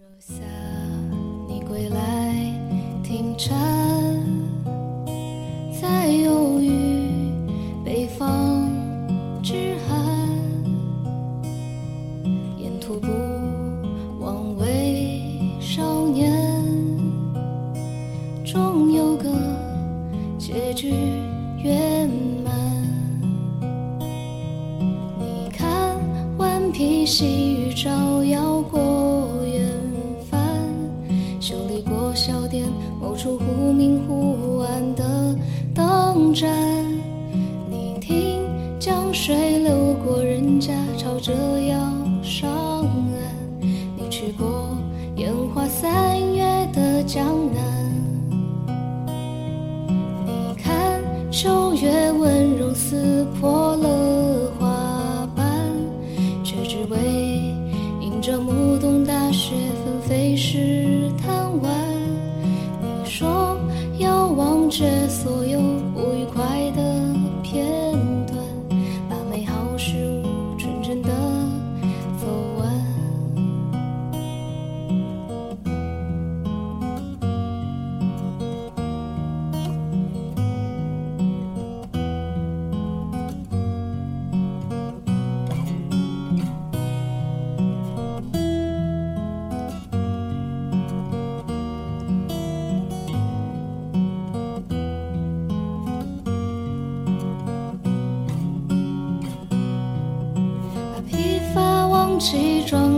留下你归来停车。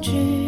句。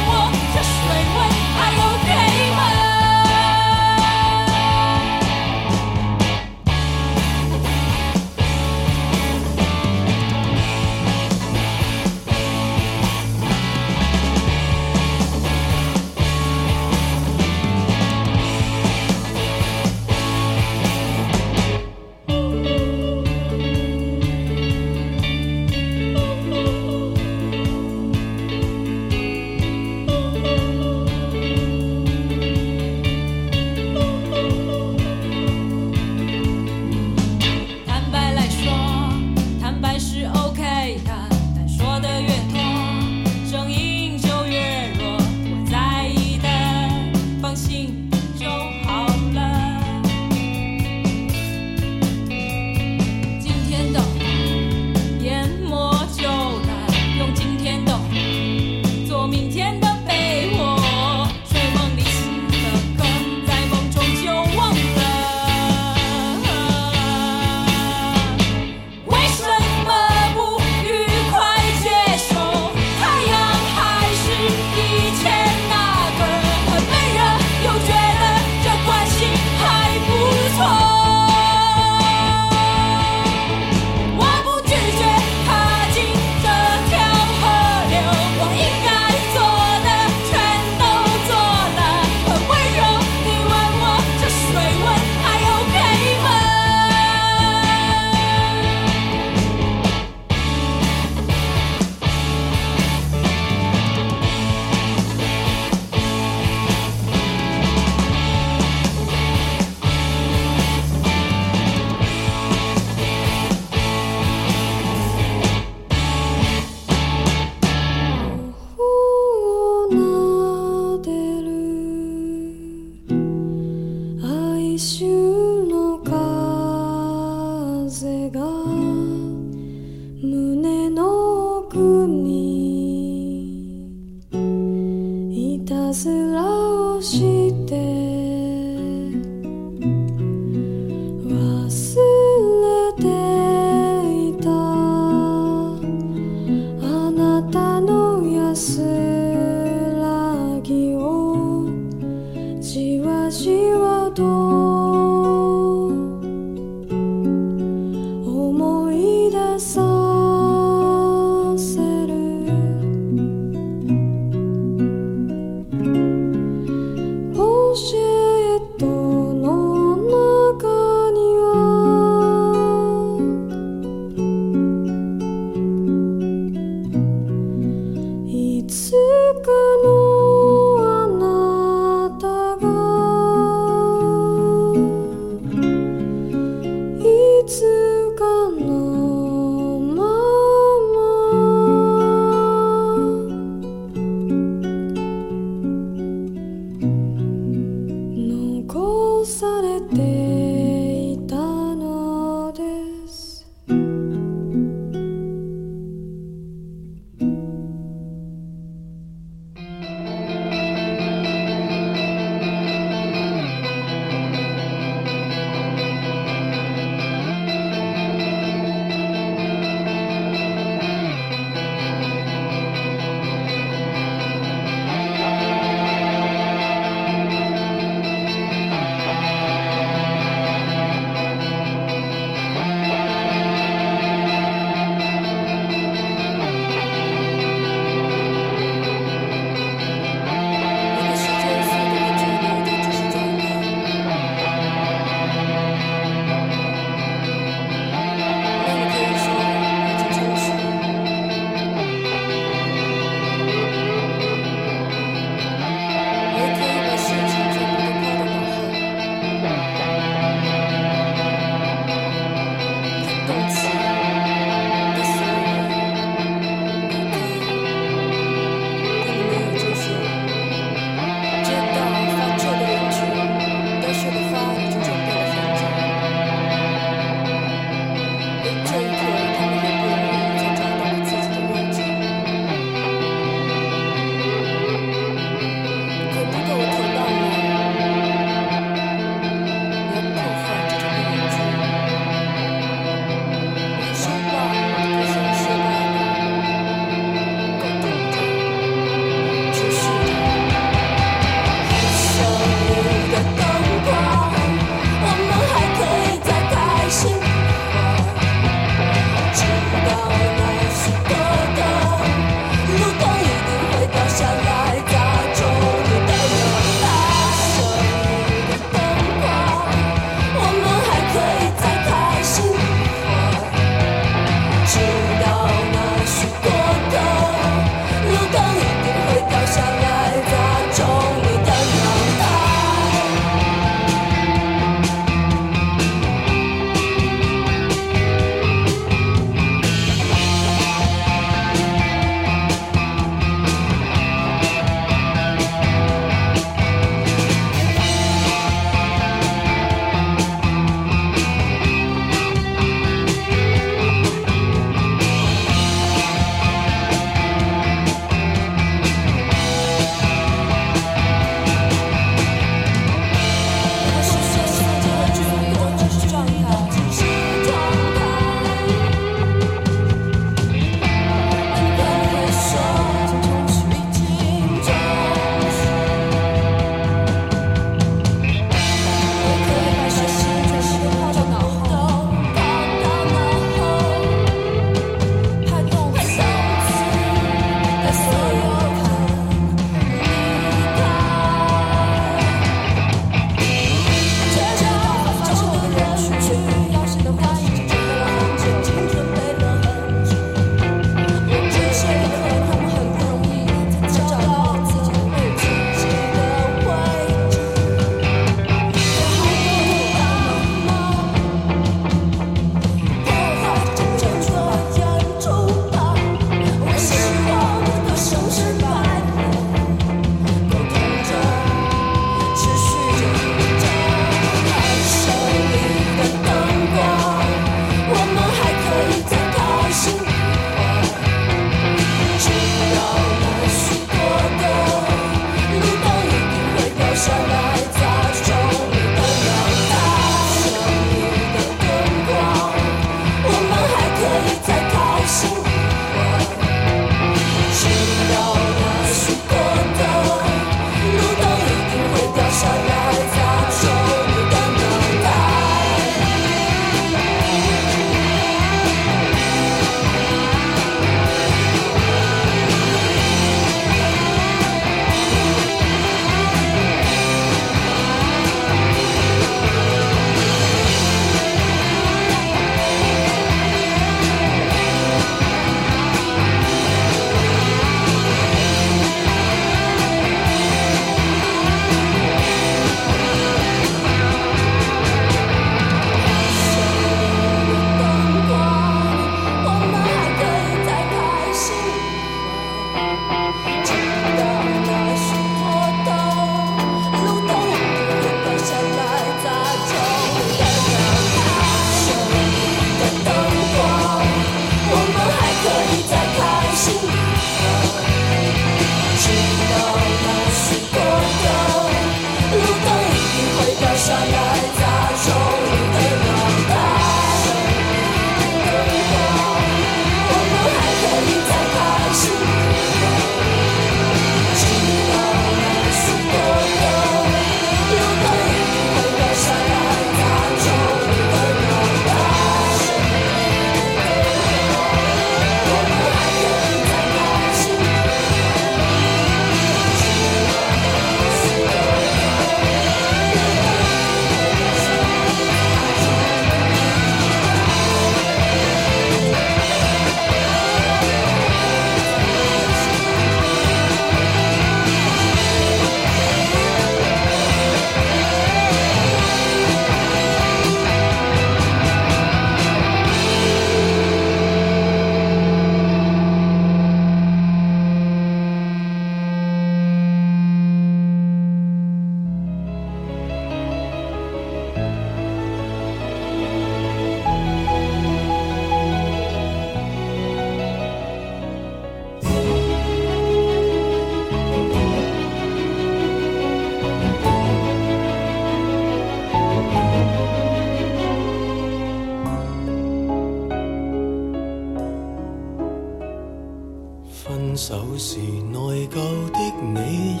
手时内疚的你一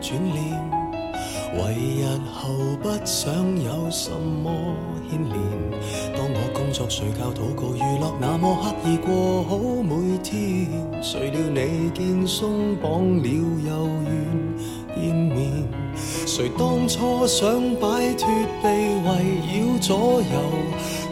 转脸，为日后不想有什么牵连。当我工作、睡觉、祷告、娱乐，那么刻意过好每天，谁料你见松绑了又愿见面。谁当初想摆脱被围绕左右？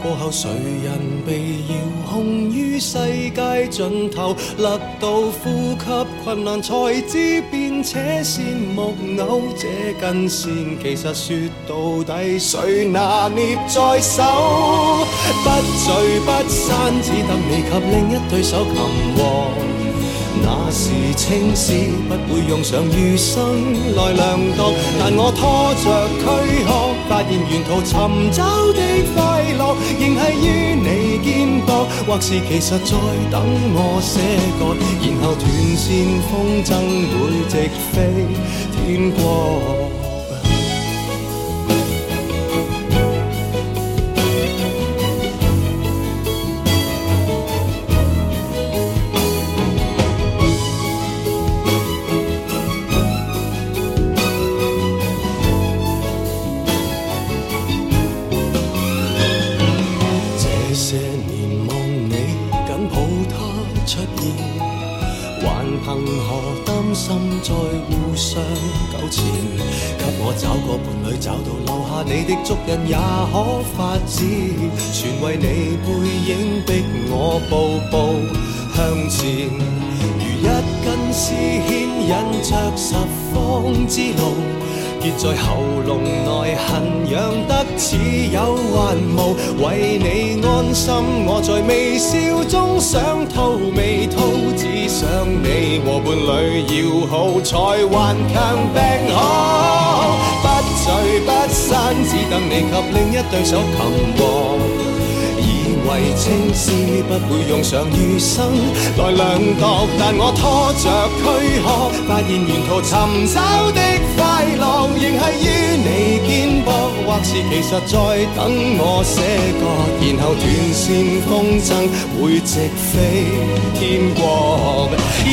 过后谁人被遥控于世界尽头？勒到呼吸困难，才知变扯线木偶。这根线其实说到底，谁拿捏在手？不聚不散，只得你及另一对手擒获。那时青史不会用上余生来量度，但我拖着躯壳，发现沿途寻找的仍系于你肩膊，或是其实在等我写过，然后断线风筝会直飞天国。心在互相纠缠？给我找个伴侣，找到留下你的足印也可发展，全为你背影逼我步步向前，如一根丝牵引着十方之路。结在喉咙内，痕痒得似有还无。为你安心，我在微笑中想吐未吐，只想你和伴侣要好，才顽强病好。不聚不散，只等你及另一对手擒获。为青丝不会用上余生来量度，但我拖着躯壳，发现沿途寻找的快乐，仍系于你肩膊，或是其实在等我写歌，然后断线风筝会直飞天国，一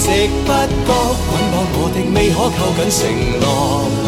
直不觉捆绑我的未可扣紧承诺。